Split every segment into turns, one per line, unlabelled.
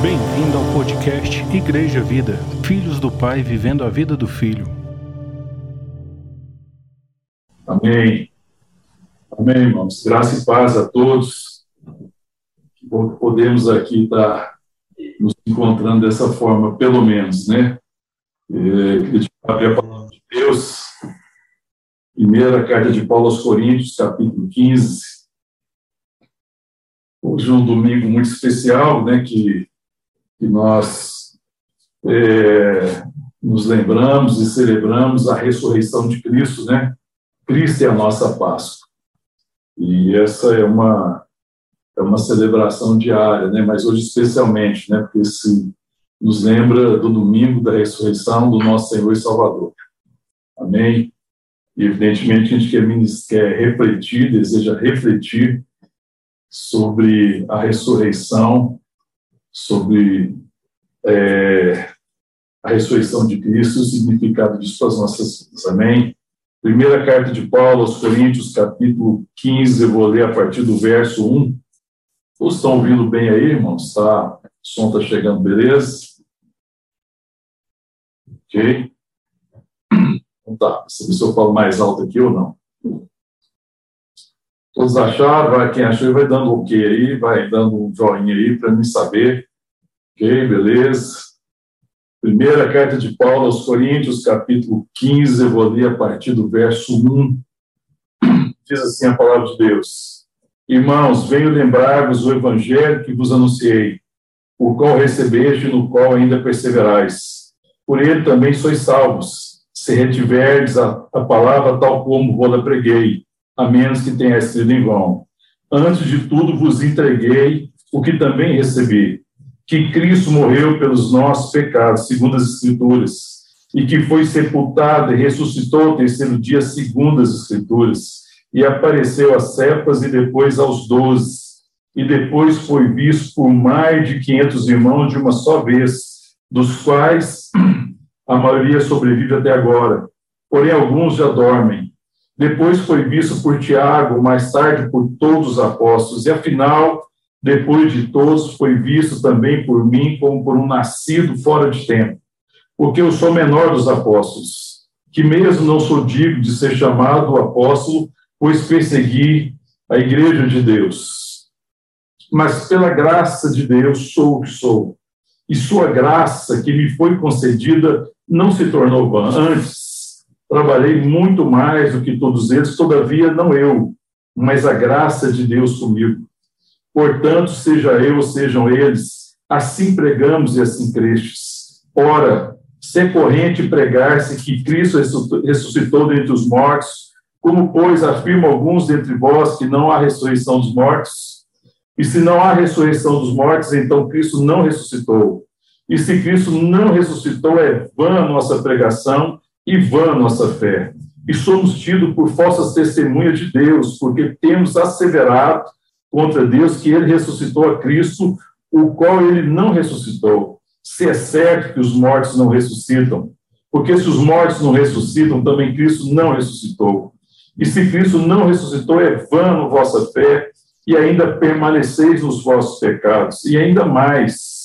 Bem-vindo ao podcast Igreja Vida, Filhos do Pai vivendo a vida do Filho.
Amém. Amém, irmãos. Graça e paz a todos. Que bom que podemos aqui estar nos encontrando dessa forma, pelo menos, né? É, queria a palavra de Deus. Primeira carta de Paulo aos Coríntios, capítulo 15. Hoje é um domingo muito especial, né? Que, que nós é, nos lembramos e celebramos a ressurreição de Cristo, né? Cristo é a nossa Páscoa. E essa é uma é uma celebração diária, né? Mas hoje especialmente, né? Porque se nos lembra do domingo da ressurreição do nosso Senhor e Salvador. Amém. E evidentemente a gente quer, quer refletir, deseja refletir sobre a ressurreição, sobre é, a ressurreição de Cristo, o significado disso para as nossas vidas. Amém. Primeira carta de Paulo aos Coríntios, capítulo 15, eu vou ler a partir do verso 1. Todos estão ouvindo bem aí, irmãos? Tá? O som está chegando, beleza? Ok? Então tá, se eu falo mais alto aqui ou não. Todos acharam, vai, quem achou vai dando ok aí, vai dando um joinha aí para mim saber. Ok, beleza? Primeira carta de Paulo aos Coríntios, capítulo 15, eu vou ler a partir do verso 1. Diz assim a palavra de Deus: Irmãos, venho lembrar-vos o evangelho que vos anunciei, o qual recebeste e no qual ainda perseverais. Por ele também sois salvos, se retiverdes a, a palavra tal como vos preguei, a menos que tenha sido em vão. Antes de tudo vos entreguei o que também recebi que Cristo morreu pelos nossos pecados, segundo as Escrituras, e que foi sepultado e ressuscitou ao terceiro dia, segundo as Escrituras, e apareceu a Cepas e depois aos doze, e depois foi visto por mais de quinhentos irmãos de uma só vez, dos quais a maioria sobrevive até agora, porém alguns já dormem. Depois foi visto por Tiago, mais tarde por todos os apóstolos, e afinal depois de todos, foi visto também por mim como por um nascido fora de tempo, porque eu sou menor dos apóstolos, que mesmo não sou digno de ser chamado apóstolo, pois persegui a igreja de Deus. Mas pela graça de Deus sou o que sou. E sua graça que me foi concedida não se tornou vã. Antes, trabalhei muito mais do que todos eles, todavia não eu, mas a graça de Deus comigo. Portanto, seja eu sejam eles, assim pregamos e assim crestes. Ora, se é corrente pregar-se que Cristo ressuscitou dentre os mortos, como, pois, afirmam alguns dentre vós que não há ressurreição dos mortos? E se não há ressurreição dos mortos, então Cristo não ressuscitou. E se Cristo não ressuscitou, é vã a nossa pregação e vã a nossa fé. E somos tidos por falsas testemunhas de Deus, porque temos asseverado contra Deus que ele ressuscitou a Cristo, o qual ele não ressuscitou. Se é certo que os mortos não ressuscitam, porque se os mortos não ressuscitam, também Cristo não ressuscitou. E se Cristo não ressuscitou, é vã a vossa fé, e ainda permaneceis nos vossos pecados. E ainda mais,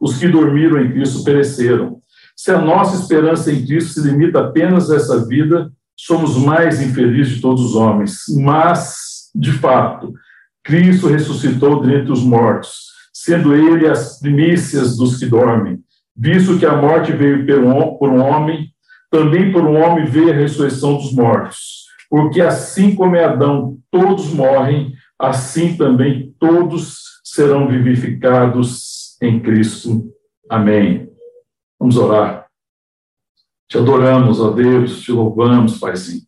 os que dormiram em Cristo pereceram. Se a nossa esperança em Cristo se limita apenas a essa vida, somos mais infelizes de todos os homens. Mas, de fato, Cristo ressuscitou dentre os mortos, sendo ele as primícias dos que dormem. Visto que a morte veio por um homem, também por um homem veio a ressurreição dos mortos. Porque assim como é Adão, todos morrem, assim também todos serão vivificados em Cristo. Amém. Vamos orar. Te adoramos, ó Deus, te louvamos, Paizinho.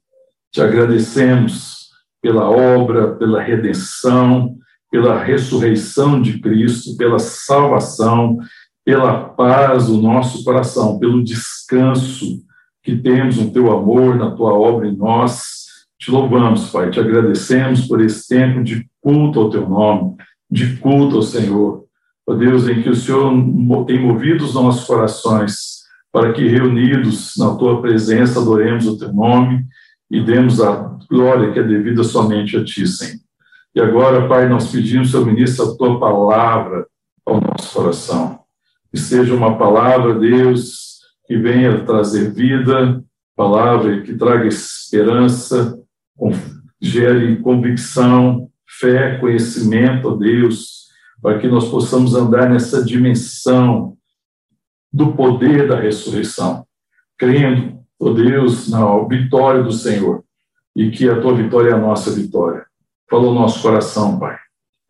Te agradecemos pela obra, pela redenção, pela ressurreição de Cristo, pela salvação, pela paz do nosso coração, pelo descanso que temos no teu amor, na tua obra em nós. Te louvamos, Pai, te agradecemos por esse tempo de culto ao teu nome, de culto ao Senhor. Ó Deus, em que o Senhor tem movido os nossos corações para que reunidos na tua presença adoremos o teu nome e demos a glória que é devida somente a Ti, Senhor. E agora, Pai, nós pedimos, Senhor ministro, a Tua palavra ao nosso coração. Que seja uma palavra, Deus, que venha trazer vida, palavra que traga esperança, gere convicção, fé, conhecimento, ó Deus, para que nós possamos andar nessa dimensão do poder da ressurreição, crendo, ó Deus, na vitória do Senhor e que a tua vitória é a nossa vitória. Fala o nosso coração, Pai.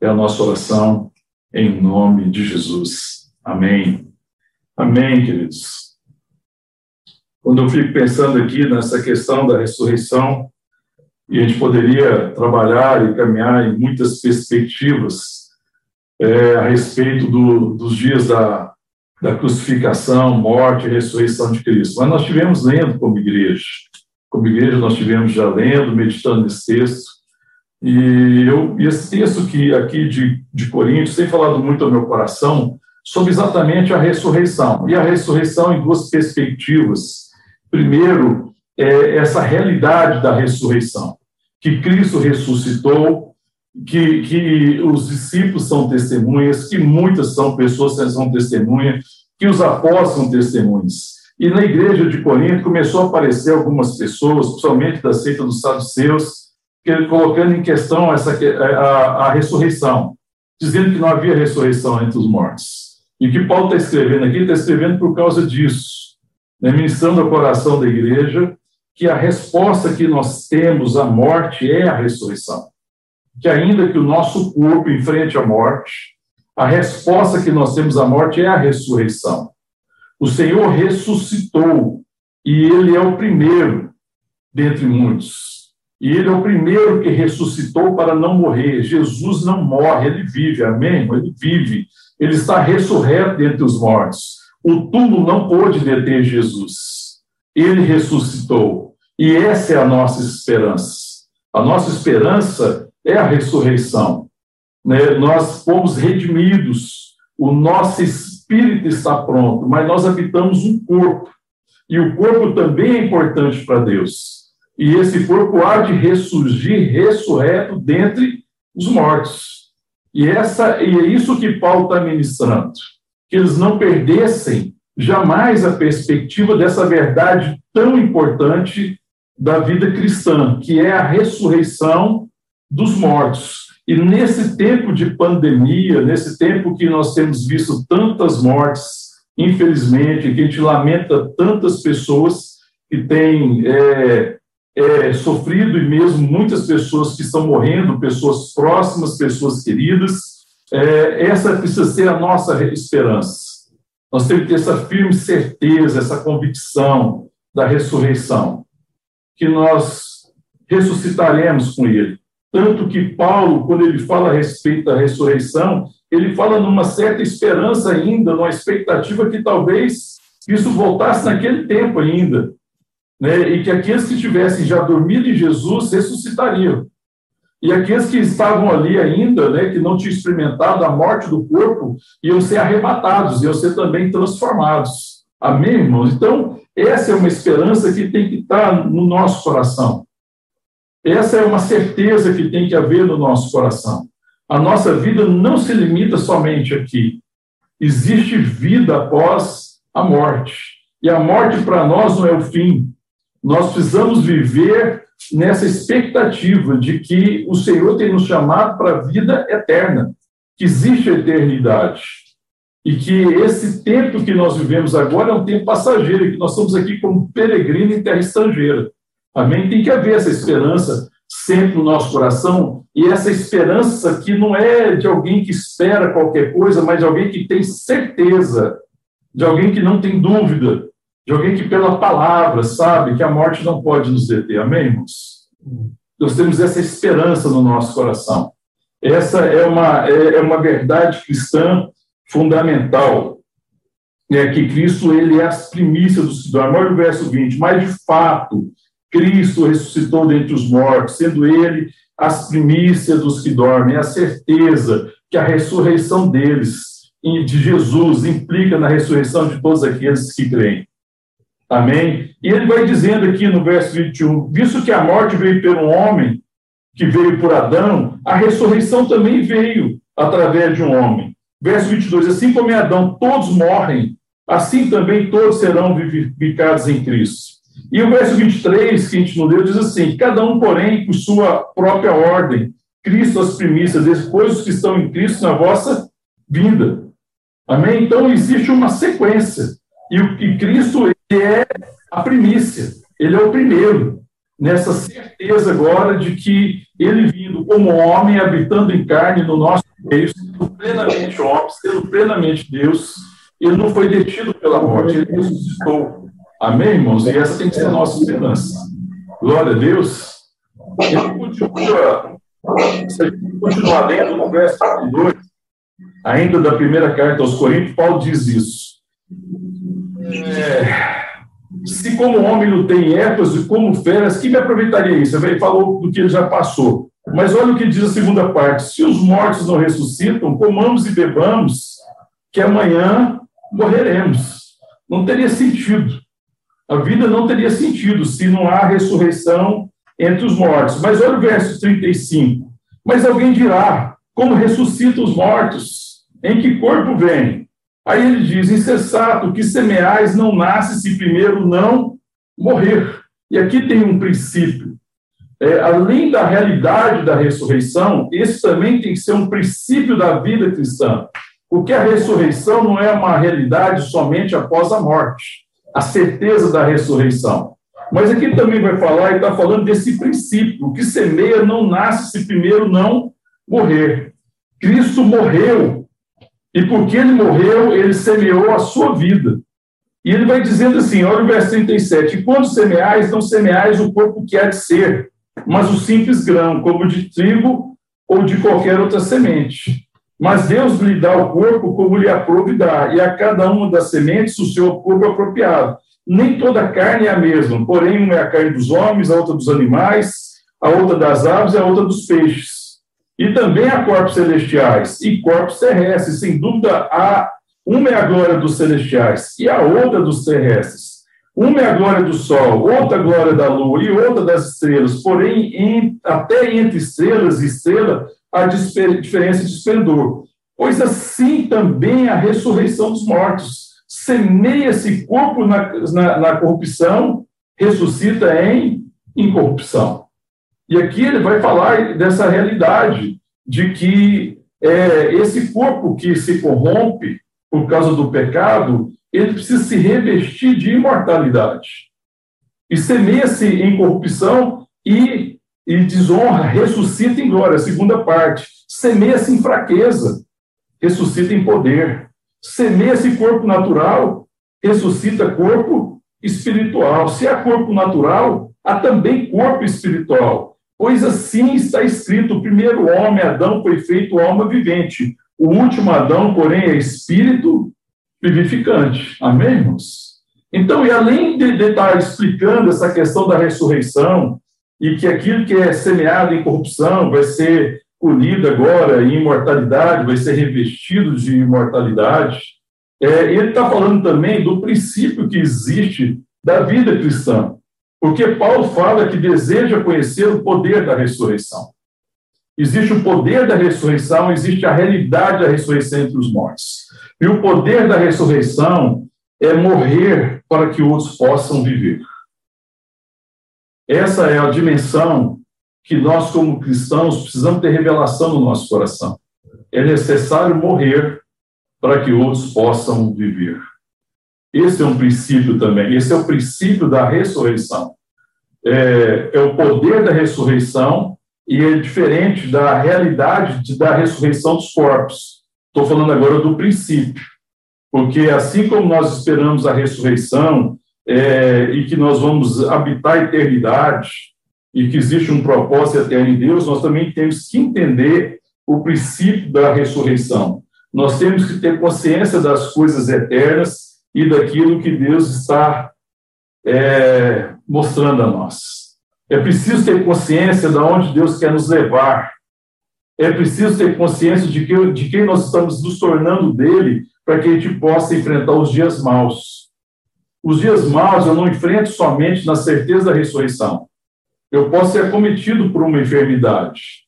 É a nossa oração em nome de Jesus. Amém. Amém, queridos. Quando eu fico pensando aqui nessa questão da ressurreição, e a gente poderia trabalhar e caminhar em muitas perspectivas é, a respeito do, dos dias da, da crucificação, morte e ressurreição de Cristo. Mas nós tivemos lendo como igreja, como igreja nós tivemos já lendo, meditando nesse texto, e, eu, e esse texto que aqui de, de Coríntios tem falado muito ao meu coração sobre exatamente a ressurreição. E a ressurreição em duas perspectivas. Primeiro, é essa realidade da ressurreição, que Cristo ressuscitou, que, que os discípulos são testemunhas, que muitas são pessoas que são testemunhas, que os apóstolos são testemunhas. E na igreja de Corinto começou a aparecer algumas pessoas, principalmente da seita dos saduceus, colocando em questão essa, a, a ressurreição, dizendo que não havia ressurreição entre os mortos. E o que Paulo está escrevendo aqui, está escrevendo por causa disso, né, ministrando ao coração da igreja que a resposta que nós temos à morte é a ressurreição. Que ainda que o nosso corpo enfrente a morte, a resposta que nós temos à morte é a ressurreição. O Senhor ressuscitou e ele é o primeiro dentre muitos. E ele é o primeiro que ressuscitou para não morrer. Jesus não morre, ele vive, amém? Ele vive. Ele está ressurreto dentre os mortos. O túmulo não pôde deter Jesus. Ele ressuscitou. E essa é a nossa esperança. A nossa esperança é a ressurreição. Né? Nós fomos redimidos. O nosso espírito está pronto, mas nós habitamos um corpo. E o corpo também é importante para Deus e esse corpo há de ressurgir ressurreto dentre os mortos. E, essa, e é isso que Paulo está ministrando, que eles não perdessem jamais a perspectiva dessa verdade tão importante da vida cristã, que é a ressurreição dos mortos. E nesse tempo de pandemia, nesse tempo que nós temos visto tantas mortes, infelizmente, que a gente lamenta tantas pessoas que têm é, é, sofrido e mesmo muitas pessoas que estão morrendo, pessoas próximas, pessoas queridas. É, essa precisa ser a nossa esperança. Nós temos que ter essa firme certeza, essa convicção da ressurreição, que nós ressuscitaremos com Ele. Tanto que Paulo, quando ele fala a respeito da ressurreição, ele fala numa certa esperança ainda, numa expectativa que talvez isso voltasse naquele tempo ainda né, e que aqueles que tivessem já dormido em Jesus ressuscitariam. E aqueles que estavam ali ainda, né, que não tinham experimentado a morte do corpo, iam ser arrebatados, iam ser também transformados. Amém, irmãos? Então, essa é uma esperança que tem que estar no nosso coração. Essa é uma certeza que tem que haver no nosso coração. A nossa vida não se limita somente aqui. Existe vida após a morte. E a morte para nós não é o fim, nós precisamos viver nessa expectativa de que o Senhor tem nos chamado para a vida eterna, que existe a eternidade. E que esse tempo que nós vivemos agora é um tempo passageiro, que nós estamos aqui como peregrino em terra estrangeira. Amém? Tem que haver essa esperança sempre no nosso coração, e essa esperança que não é de alguém que espera qualquer coisa, mas de alguém que tem certeza, de alguém que não tem dúvida, de alguém que pela palavra sabe que a morte não pode nos deter. Amém, irmãos? Nós temos essa esperança no nosso coração. Essa é uma, é, é uma verdade cristã fundamental. É que Cristo ele é as primícias do Sidônio. Olha o verso 20. Mas, de fato, Cristo ressuscitou dentre os mortos, sendo ele as primícias dos que dormem, a certeza que a ressurreição deles, de Jesus, implica na ressurreição de todos aqueles que creem. Amém? E ele vai dizendo aqui no verso 21, visto que a morte veio pelo homem, que veio por Adão, a ressurreição também veio através de um homem. Verso 22, assim como em Adão todos morrem, assim também todos serão vivificados em Cristo. E o verso 23, que a gente não deu, diz assim, cada um, porém, por sua própria ordem, Cristo as primícias, depois os que estão em Cristo na vossa vida. Amém? Então, existe uma sequência. E, e Cristo é a primícia, ele é o primeiro, nessa certeza agora de que ele vindo como homem, habitando em carne no nosso meio, sendo plenamente homem, sendo plenamente Deus, ele não foi detido pela morte, ele ressuscitou. Amém, irmãos? E essa tem que ser a nossa esperança. Glória a Deus. Ele continua, se a gente continuar lendo no verso 2, ainda da primeira carta aos Coríntios, Paulo diz isso. É, se como homem não tem etos e como feras, que me aproveitaria isso? Ele falou do que ele já passou. Mas olha o que diz a segunda parte: se os mortos não ressuscitam, comamos e bebamos, que amanhã morreremos. Não teria sentido. A vida não teria sentido se não há ressurreição entre os mortos. Mas olha o verso 35. Mas alguém dirá: como ressuscitam os mortos? Em que corpo vem? Aí ele diz: insensato, que semeais não nasce se primeiro não morrer. E aqui tem um princípio. É, além da realidade da ressurreição, esse também tem que ser um princípio da vida cristã. Porque a ressurreição não é uma realidade somente após a morte, a certeza da ressurreição. Mas aqui também vai falar, e está falando desse princípio: o que semeia não nasce se primeiro não morrer. Cristo morreu e porque ele morreu, ele semeou a sua vida. E ele vai dizendo assim, olha o verso 37, e quando semeais, não semeais o corpo que há de ser, mas o simples grão, como de trigo ou de qualquer outra semente. Mas Deus lhe dá o corpo como lhe aprove dar, e a cada uma das sementes o seu corpo apropriado. Nem toda carne é a mesma, porém uma é a carne dos homens, a outra dos animais, a outra das aves e a outra dos peixes e também há corpos celestiais e corpos terrestres. Sem dúvida, há uma é a glória dos celestiais e a outra dos terrestres. Uma é a glória do sol, outra a glória da lua e outra das estrelas. Porém, em, até entre estrelas e estrela há diferença de esplendor. Pois assim também a ressurreição dos mortos. Semeia-se corpo na, na, na corrupção, ressuscita em incorrupção. E aqui ele vai falar dessa realidade de que é, esse corpo que se corrompe por causa do pecado, ele precisa se revestir de imortalidade. E semeia-se em corrupção e, e desonra, ressuscita em glória. segunda parte. Semeia-se em fraqueza, ressuscita em poder. Semeia-se corpo natural, ressuscita corpo espiritual. Se há corpo natural, há também corpo espiritual. Pois assim está escrito: o primeiro homem, Adão, foi feito alma vivente. O último Adão, porém, é espírito vivificante. Amém, irmãos? Então, e além de, de estar explicando essa questão da ressurreição, e que aquilo que é semeado em corrupção vai ser colhido agora em imortalidade, vai ser revestido de imortalidade, é, ele está falando também do princípio que existe da vida cristã. Porque Paulo fala que deseja conhecer o poder da ressurreição. Existe o poder da ressurreição, existe a realidade da ressurreição entre os mortos. E o poder da ressurreição é morrer para que outros possam viver. Essa é a dimensão que nós, como cristãos, precisamos ter revelação no nosso coração. É necessário morrer para que outros possam viver. Esse é um princípio também, esse é o princípio da ressurreição. É, é o poder da ressurreição e é diferente da realidade de, da ressurreição dos corpos. Estou falando agora do princípio, porque assim como nós esperamos a ressurreição é, e que nós vamos habitar a eternidade e que existe um propósito eterno em Deus, nós também temos que entender o princípio da ressurreição. Nós temos que ter consciência das coisas eternas e daquilo que Deus está é, mostrando a nós. É preciso ter consciência de onde Deus quer nos levar. É preciso ter consciência de, que, de quem nós estamos nos tornando dele para que a gente possa enfrentar os dias maus. Os dias maus eu não enfrento somente na certeza da ressurreição. Eu posso ser acometido por uma enfermidade.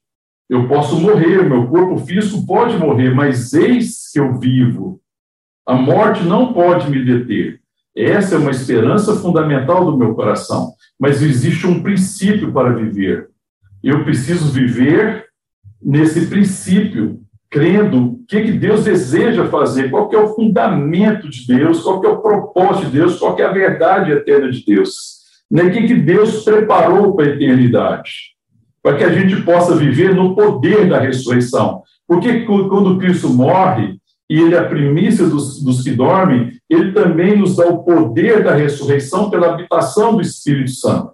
Eu posso morrer, meu corpo físico pode morrer, mas eis que eu vivo. A morte não pode me deter. Essa é uma esperança fundamental do meu coração. Mas existe um princípio para viver. Eu preciso viver nesse princípio, crendo o que, que Deus deseja fazer, qual que é o fundamento de Deus, qual que é o propósito de Deus, qual que é a verdade eterna de Deus. Né? O que, que Deus preparou para a eternidade, para que a gente possa viver no poder da ressurreição. Porque quando Cristo morre, e ele é a primícia dos, dos que dormem, ele também nos dá o poder da ressurreição pela habitação do Espírito Santo.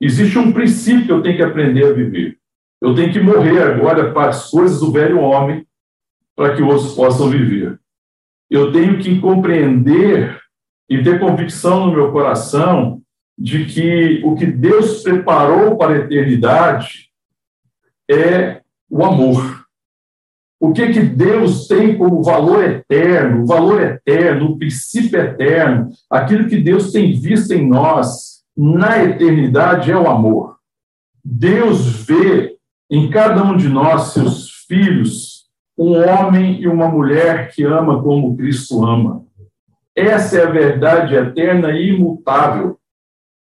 Existe um princípio que eu tenho que aprender a viver. Eu tenho que morrer agora para as coisas do velho homem, para que outros possam viver. Eu tenho que compreender e ter convicção no meu coração de que o que Deus preparou para a eternidade é o amor. O que, que Deus tem como valor eterno, o valor eterno, o princípio eterno, aquilo que Deus tem visto em nós na eternidade é o amor. Deus vê em cada um de nós, seus filhos, um homem e uma mulher que ama como Cristo ama. Essa é a verdade eterna e imutável.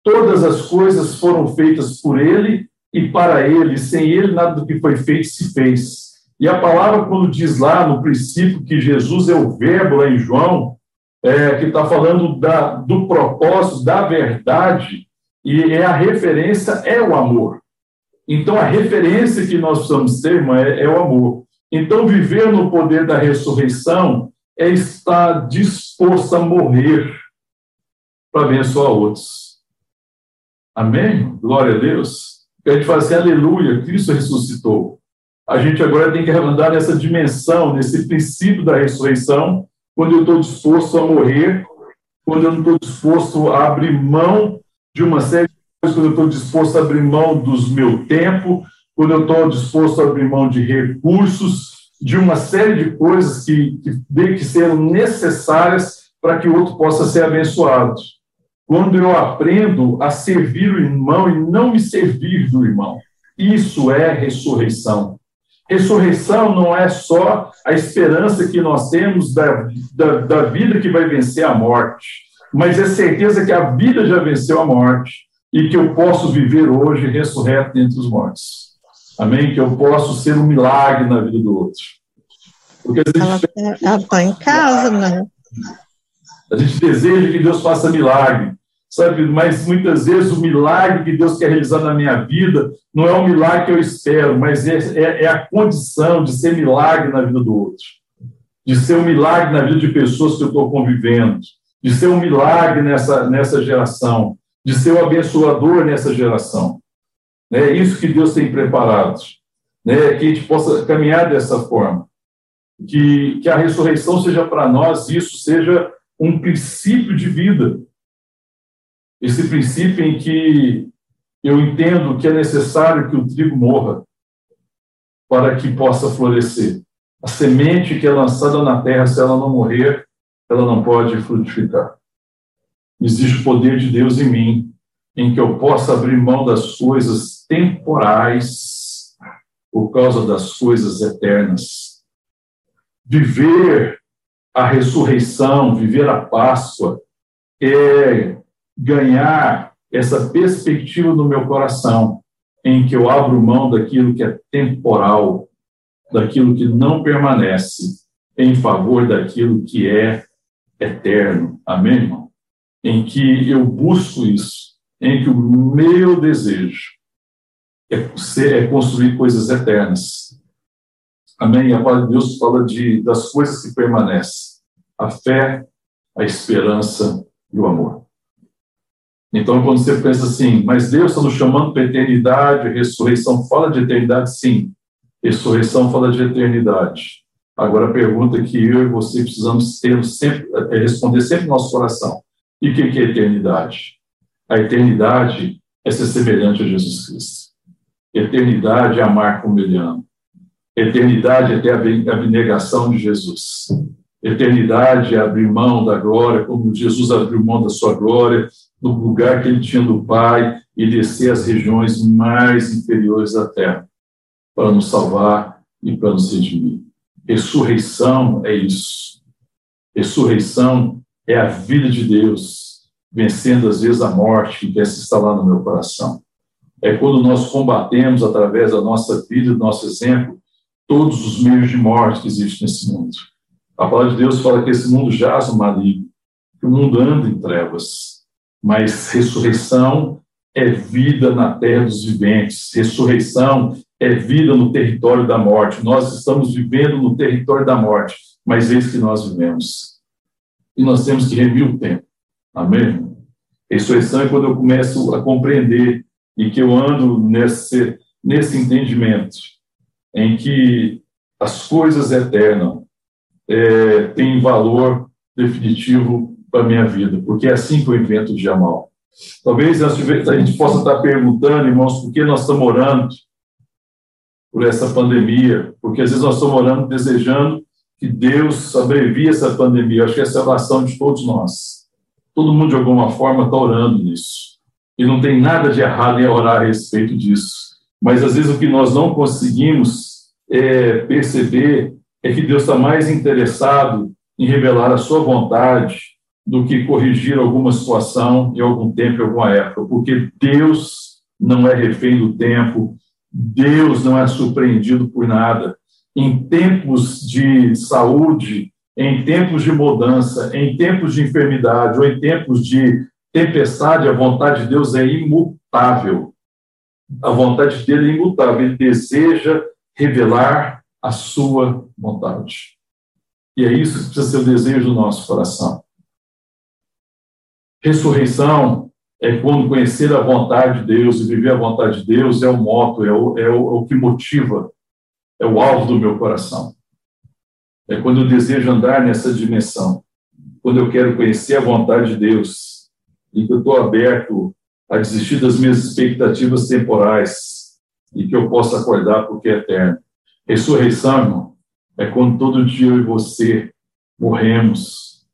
Todas as coisas foram feitas por ele e para ele. Sem ele, nada do que foi feito se fez. E a palavra, quando diz lá no princípio que Jesus é o Verbo, lá em João, é, que está falando da, do propósito, da verdade, e é a referência é o amor. Então, a referência que nós precisamos ter, irmã, é, é o amor. Então, viver no poder da ressurreição é estar disposto a morrer para abençoar outros. Amém? Glória a Deus. A gente fala assim, aleluia, Cristo ressuscitou. A gente agora tem que andar nessa dimensão, nesse princípio da ressurreição, quando eu estou disposto a morrer, quando eu não estou disposto a abrir mão de uma série quando eu estou disposto a abrir mão dos meu tempo, quando eu estou disposto a abrir mão de recursos, de uma série de coisas que, que que ser necessárias para que o outro possa ser abençoado. Quando eu aprendo a servir o irmão e não me servir do irmão, isso é ressurreição. Ressurreição não é só a esperança que nós temos da, da, da vida que vai vencer a morte, mas é certeza que a vida já venceu a morte e que eu posso viver hoje ressurreto dentre os mortos. Amém? Que eu posso ser um milagre na vida do outro.
Porque a gente ela está em casa, né?
A gente deseja que Deus faça milagre, sabe? Mas muitas vezes o milagre que Deus quer realizar na minha vida não é o milagre que eu espero, mas é, é, é a condição de ser milagre na vida do outro, de ser um milagre na vida de pessoas que eu estou convivendo, de ser um milagre nessa, nessa geração de ser o abençoador nessa geração. É isso que Deus tem preparado, né? que a gente possa caminhar dessa forma. Que, que a ressurreição seja para nós, isso seja um princípio de vida. Esse princípio em que eu entendo que é necessário que o trigo morra para que possa florescer. A semente que é lançada na terra, se ela não morrer, ela não pode frutificar existe o poder de Deus em mim, em que eu possa abrir mão das coisas temporais por causa das coisas eternas. Viver a ressurreição, viver a Páscoa, é ganhar essa perspectiva no meu coração, em que eu abro mão daquilo que é temporal, daquilo que não permanece, em favor daquilo que é eterno. Amém, irmão? em que eu busco isso, em que o meu desejo é, ser, é construir coisas eternas. Amém? A palavra de Deus fala de, das coisas que permanecem: a fé, a esperança e o amor. Então, quando você pensa assim, mas Deus está nos chamando para eternidade, ressurreição fala de eternidade, sim. Ressurreição fala de eternidade. Agora, a pergunta que eu e você precisamos ter sempre, é responder sempre no nosso coração. E o que é eternidade? A eternidade é ser semelhante a Jesus Cristo. Eternidade é amar como ele ama. Eternidade é ter a abnegação de Jesus. Eternidade é abrir mão da glória, como Jesus abriu mão da sua glória, do lugar que ele tinha do Pai, e descer às regiões mais inferiores da terra, para nos salvar e para nos redimir. Ressurreição é isso. Ressurreição é a vida de Deus, vencendo às vezes a morte que quer se instalar no meu coração. É quando nós combatemos, através da nossa vida, do nosso exemplo, todos os meios de morte que existem nesse mundo. A palavra de Deus fala que esse mundo jaz no maligno, que o mundo anda em trevas, mas ressurreição é vida na terra dos viventes, ressurreição é vida no território da morte. Nós estamos vivendo no território da morte, mas eis que nós vivemos. E nós temos que remir o tempo. Amém? Ressurreição é quando eu começo a compreender e que eu ando nesse, nesse entendimento em que as coisas eternas é, tem valor definitivo para a minha vida, porque é assim que eu invento o dia mal. Talvez a gente possa estar perguntando, irmãos, por que nós estamos orando por essa pandemia, porque às vezes nós estamos orando desejando que Deus abrevie essa pandemia. Eu acho que essa é a oração de todos nós. Todo mundo, de alguma forma, está orando nisso. E não tem nada de errado em orar a respeito disso. Mas às vezes o que nós não conseguimos é perceber é que Deus está mais interessado em revelar a sua vontade do que corrigir alguma situação em algum tempo, em alguma época, porque Deus não é refém do tempo, Deus não é surpreendido por nada. Em tempos de saúde, em tempos de mudança, em tempos de enfermidade ou em tempos de tempestade, a vontade de Deus é imutável. A vontade dele é imutável. Ele deseja revelar a sua vontade. E é isso que precisa ser o desejo do nosso coração. Ressurreição é quando conhecer a vontade de Deus e viver a vontade de Deus é o moto, é o, é o, é o que motiva, é o alvo do meu coração. É quando eu desejo andar nessa dimensão, quando eu quero conhecer a vontade de Deus e que eu estou aberto a desistir das minhas expectativas temporais e que eu possa acordar porque é eterno. Ressurreição, irmão, é quando todo dia eu e você morremos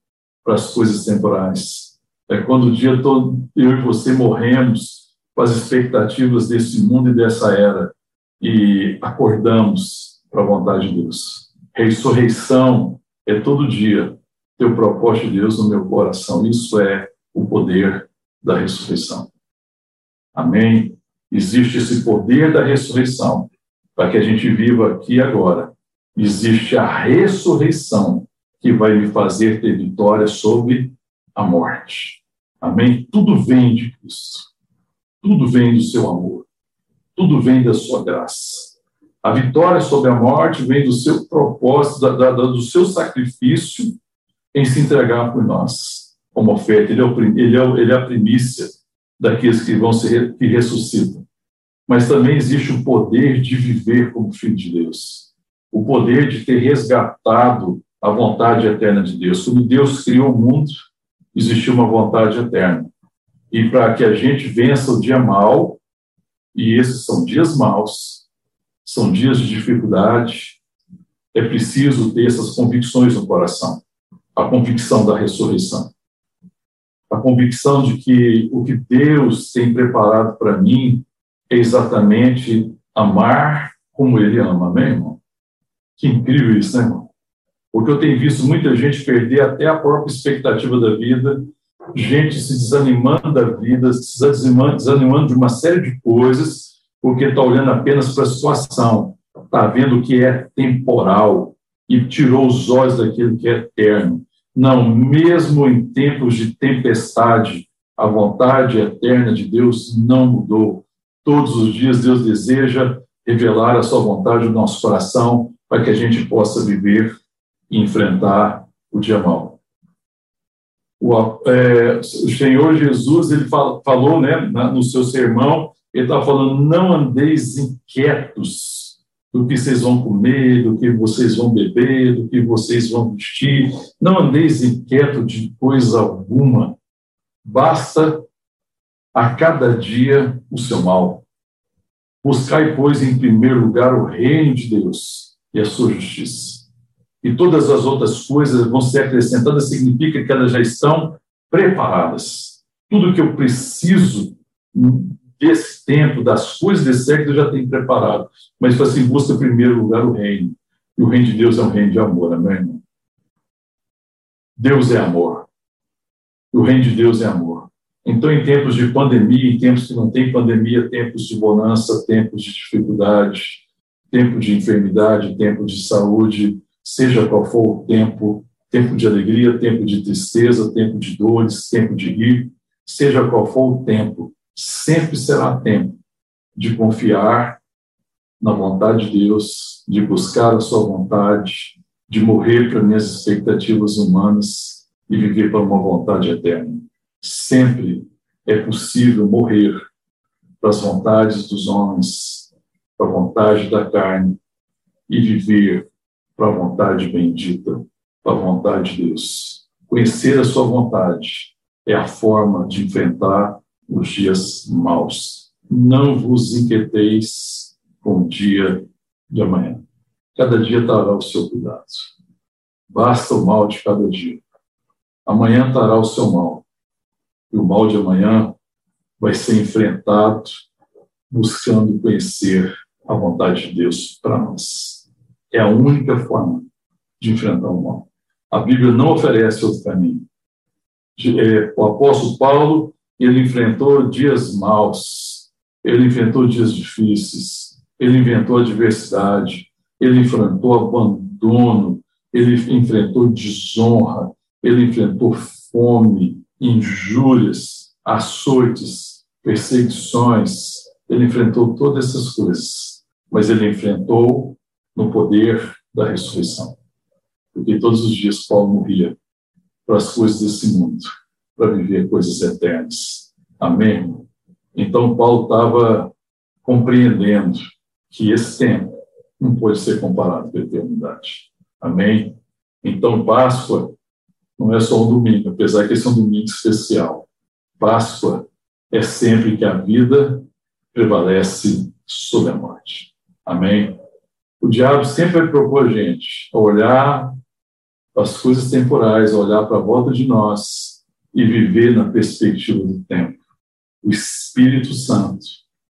para as coisas temporais. É quando o dia todo eu e você morremos para as expectativas desse mundo e dessa era e acordamos para a vontade de Deus. Ressurreição é todo dia ter o propósito de Deus no meu coração. Isso é o poder da ressurreição. Amém? Existe esse poder da ressurreição para que a gente viva aqui agora. Existe a ressurreição que vai me fazer ter vitória sobre a morte. Amém? Tudo vem de Cristo. Tudo vem do seu amor. Tudo vem da sua graça. A vitória sobre a morte vem do seu propósito, da, da, do seu sacrifício em se entregar por nós como oferta. Ele é, o, ele é, ele é a primícia daqueles que vão se que ressuscitam mas também existe o poder de viver como filho de Deus, o poder de ter resgatado a vontade eterna de Deus. Quando Deus criou o mundo, existiu uma vontade eterna. E para que a gente vença o dia mal, e esses são dias maus, são dias de dificuldade, é preciso ter essas convicções no coração. A convicção da ressurreição. A convicção de que o que Deus tem preparado para mim é exatamente amar como ele ama, amém, irmão? Que incrível isso, né, irmão? Porque eu tenho visto muita gente perder até a própria expectativa da vida, gente se desanimando da vida, se desanimando, desanimando de uma série de coisas, porque está olhando apenas para a situação, está vendo o que é temporal e tirou os olhos daquilo que é eterno. Não, mesmo em tempos de tempestade, a vontade eterna de Deus não mudou. Todos os dias Deus deseja revelar a sua vontade no nosso coração para que a gente possa viver e enfrentar o dia mal. O, é, o Senhor Jesus ele falou né, no seu sermão, ele estava falando, não andeis inquietos do que vocês vão comer, do que vocês vão beber, do que vocês vão vestir. Não andeis inquietos de coisa alguma. Basta a cada dia o seu mal. Buscai, pois, em primeiro lugar o reino de Deus e a sua justiça. e todas as outras coisas vão ser acrescentadas, significa que elas já estão preparadas. Tudo que eu preciso desse tempo, das coisas desse século, já tenho preparado. Mas assim, busca em primeiro lugar o reino. E o reino de Deus é um reino de amor, amém, irmão? Deus é amor. O reino de Deus é amor. Então, em tempos de pandemia, em tempos que não tem pandemia, tempos de bonança, tempos de dificuldade, tempo de enfermidade, tempo de saúde, seja qual for o tempo, tempo de alegria, tempo de tristeza, tempo de dores, tempo de rir, seja qual for o tempo, sempre será tempo de confiar na vontade de Deus, de buscar a sua vontade, de morrer para minhas expectativas humanas e viver para uma vontade eterna. Sempre é possível morrer para as vontades dos homens, para a vontade da carne e viver para a vontade bendita, para a vontade de Deus. Conhecer a sua vontade é a forma de enfrentar os dias maus. Não vos inquieteis com o dia de amanhã. Cada dia estará o seu cuidado. Basta o mal de cada dia. Amanhã estará o seu mal. E o mal de amanhã vai ser enfrentado buscando conhecer a vontade de Deus para nós. É a única forma de enfrentar o mal. A Bíblia não oferece outro caminho. É, o apóstolo Paulo, ele enfrentou dias maus, ele enfrentou dias difíceis, ele enfrentou adversidade, ele enfrentou abandono, ele enfrentou desonra, ele enfrentou fome, injúrias, açoites, perseguições, ele enfrentou todas essas coisas, mas ele enfrentou no poder da ressurreição. Porque todos os dias Paulo morria para as coisas desse mundo, para viver coisas eternas. Amém? Então Paulo estava compreendendo que esse tempo não pode ser comparado com a eternidade. Amém? Então Páscoa não é só um domingo, apesar que esse é um domingo especial. Páscoa é sempre que a vida prevalece sobre a morte. Amém? O diabo sempre propor a gente a olhar as coisas temporais, olhar para a volta de nós e viver na perspectiva do tempo. O Espírito Santo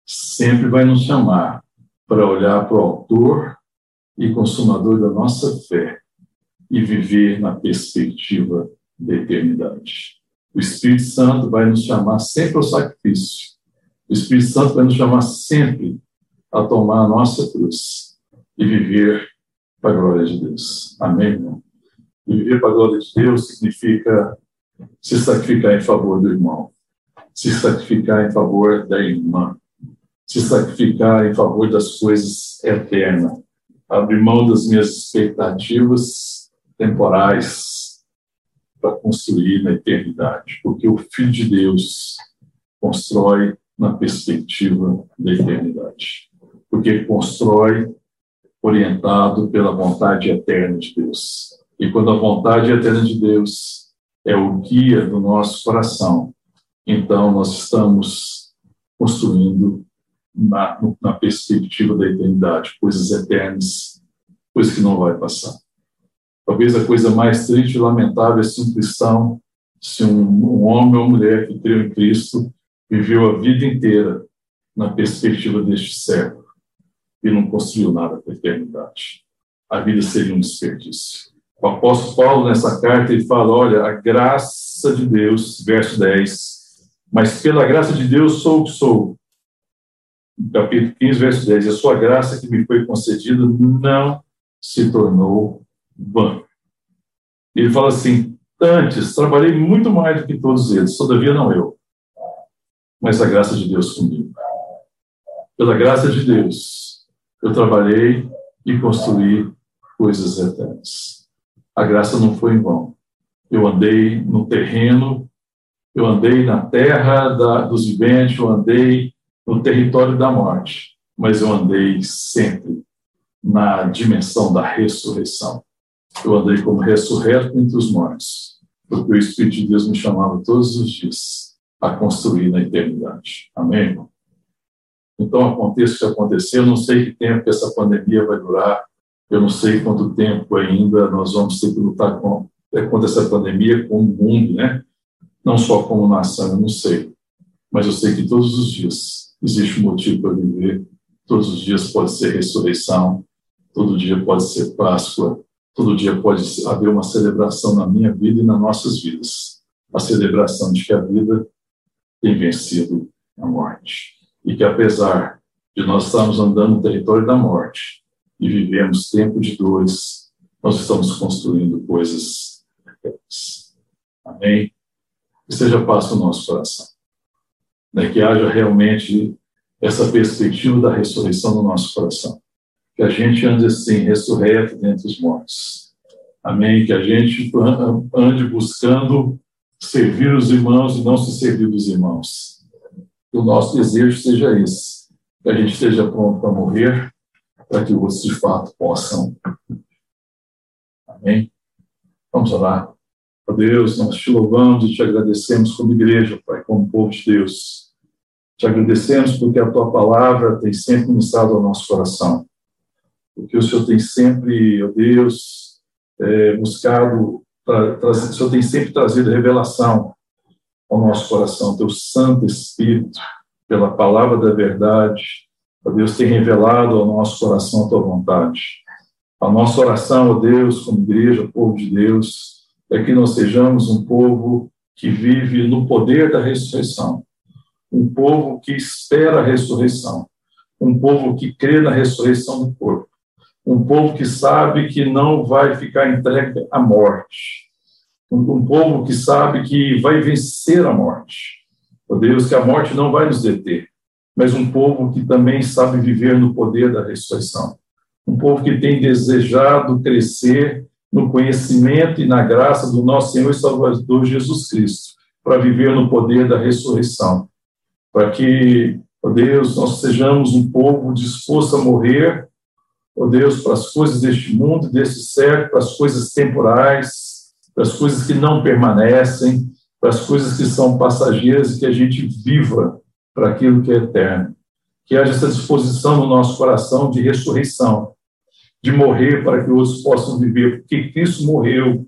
sempre vai nos chamar para olhar para o autor e consumador da nossa fé e viver na perspectiva da eternidade. O Espírito Santo vai nos chamar sempre ao sacrifício. O Espírito Santo vai nos chamar sempre a tomar a nossa cruz e viver para a glória de Deus. Amém, irmão? E viver para a glória de Deus significa se sacrificar em favor do irmão, se sacrificar em favor da irmã, se sacrificar em favor das coisas eternas, abrir mão das minhas expectativas temporais para construir na eternidade, porque o Filho de Deus constrói na perspectiva da eternidade, porque constrói orientado pela vontade eterna de Deus. E quando a vontade eterna de Deus é o guia do nosso coração, então nós estamos construindo na, na perspectiva da eternidade, coisas eternas, coisas que não vai passar. Talvez a coisa mais triste e lamentável é se um cristão, se um, um homem ou mulher que creu em Cristo viveu a vida inteira na perspectiva deste século e não construiu nada para a eternidade. A vida seria um desperdício. O apóstolo Paulo, nessa carta, ele fala: olha, a graça de Deus, verso 10, mas pela graça de Deus sou o que sou. Capítulo 15, verso 10, a sua graça que me foi concedida não se tornou vã. Ele fala assim: antes trabalhei muito mais do que todos eles, todavia não eu, mas a graça de Deus comigo. Pela graça de Deus, eu trabalhei e construí coisas eternas. A graça não foi em vão. Eu andei no terreno, eu andei na terra da, dos viventes, eu andei no território da morte, mas eu andei sempre na dimensão da ressurreição. Eu andei como ressurreto entre os mortos, porque o Espírito de Deus me chamava todos os dias a construir na eternidade. Amém, irmão? Então, aconteça o que acontecer, eu não sei que tempo que essa pandemia vai durar, Eu não sei quanto tempo ainda nós vamos ter que lutar com, é, contra essa pandemia como mundo, né? Não só como nação, eu não sei. Mas eu sei que todos os dias existe um motivo para viver, todos os dias pode ser ressurreição, todo dia pode ser Páscoa, todo dia pode haver uma celebração na minha vida e nas nossas vidas. A celebração de que a vida tem vencido a morte. E que apesar de nós estarmos andando no território da morte e vivemos tempo de dores, nós estamos construindo coisas eternas. Amém? Que seja paz no nosso coração. Né? Que haja realmente essa perspectiva da ressurreição no nosso coração. Que a gente ande assim, ressurreto dentre os mortos. Amém? Que a gente ande buscando servir os irmãos e não se servir dos irmãos. Que o nosso desejo seja esse, que a gente esteja pronto para morrer, para que outros de fato possam. Amém? Vamos orar. Ó Deus, nós te louvamos e te agradecemos como igreja, Pai, como povo de Deus. Te agradecemos porque a tua palavra tem sempre ministrado ao nosso coração. Porque o Senhor tem sempre, ó Deus, é, buscado o Senhor tem sempre trazido revelação ao nosso coração, teu Santo Espírito, pela palavra da verdade, ó Deus tem revelado ao nosso coração a tua vontade. A nossa oração, ó Deus, como igreja, povo de Deus, é que nós sejamos um povo que vive no poder da ressurreição, um povo que espera a ressurreição, um povo que crê na ressurreição do corpo, um povo que sabe que não vai ficar entregue à morte, um, povo que sabe que vai vencer a morte. Oh Deus, que a morte não vai nos deter, mas um povo que também sabe viver no poder da ressurreição. Um povo que tem desejado crescer no conhecimento e na graça do nosso Senhor e Salvador Jesus Cristo, para viver no poder da ressurreição. Para que, ó Deus, nós sejamos um povo disposto a morrer ó Deus, para as coisas deste mundo, deste século, para as coisas temporais, para as coisas que não permanecem, para as coisas que são passageiras e que a gente viva para aquilo que é eterno. Que haja essa disposição no nosso coração de ressurreição, de morrer para que outros possam viver, porque Cristo morreu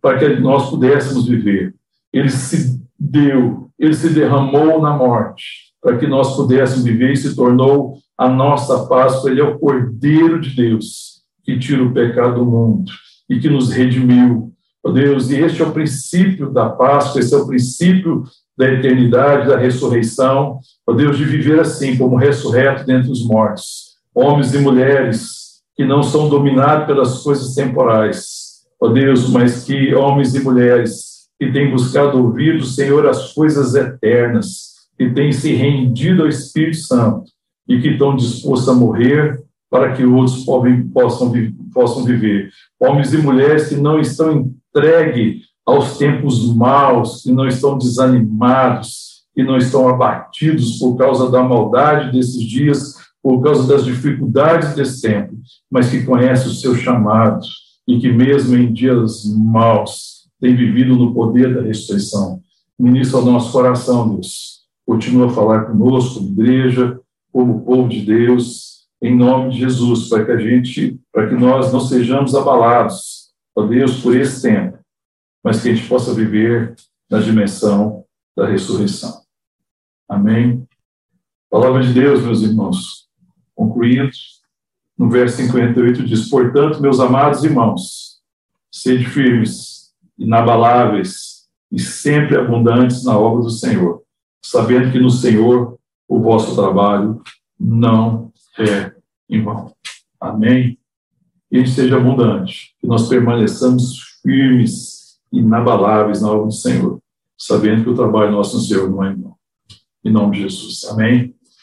para que nós pudéssemos viver. Ele se deu, ele se derramou na morte para que nós pudéssemos viver e se tornou a nossa Páscoa, ele é o Cordeiro de Deus que tira o pecado do mundo e que nos redimiu. Oh Deus, e este é o princípio da Páscoa, esse é o princípio da eternidade, da ressurreição. Oh Deus, de viver assim, como ressurreto dentre os mortos. Homens e mulheres que não são dominados pelas coisas temporais. Ó Deus, mas que homens e mulheres que têm buscado ouvir do Senhor as coisas eternas, que têm se rendido ao Espírito Santo e que estão dispostos a morrer para que outros possam, possam viver. Homens e mulheres que não estão entregues aos tempos maus, que não estão desanimados, que não estão abatidos por causa da maldade desses dias, por causa das dificuldades desse tempo, mas que conhecem o seu chamado e que mesmo em dias maus tem vivido no poder da ressurreição. Ministra o nosso coração, Deus. Continua a falar conosco, igreja, como povo de Deus, em nome de Jesus, para que a gente, para que nós não sejamos abalados, ó Deus, por esse tempo, mas que a gente possa viver na dimensão da ressurreição. Amém? Palavra de Deus, meus irmãos. Concluindo, no verso 58 diz: Portanto, meus amados irmãos, sede firmes, inabaláveis e sempre abundantes na obra do Senhor, sabendo que no Senhor o vosso trabalho não é em vão. Amém? E seja abundante, que nós permaneçamos firmes, inabaláveis na obra do Senhor, sabendo que o trabalho nosso no Senhor não é em vão. Em nome de Jesus. Amém?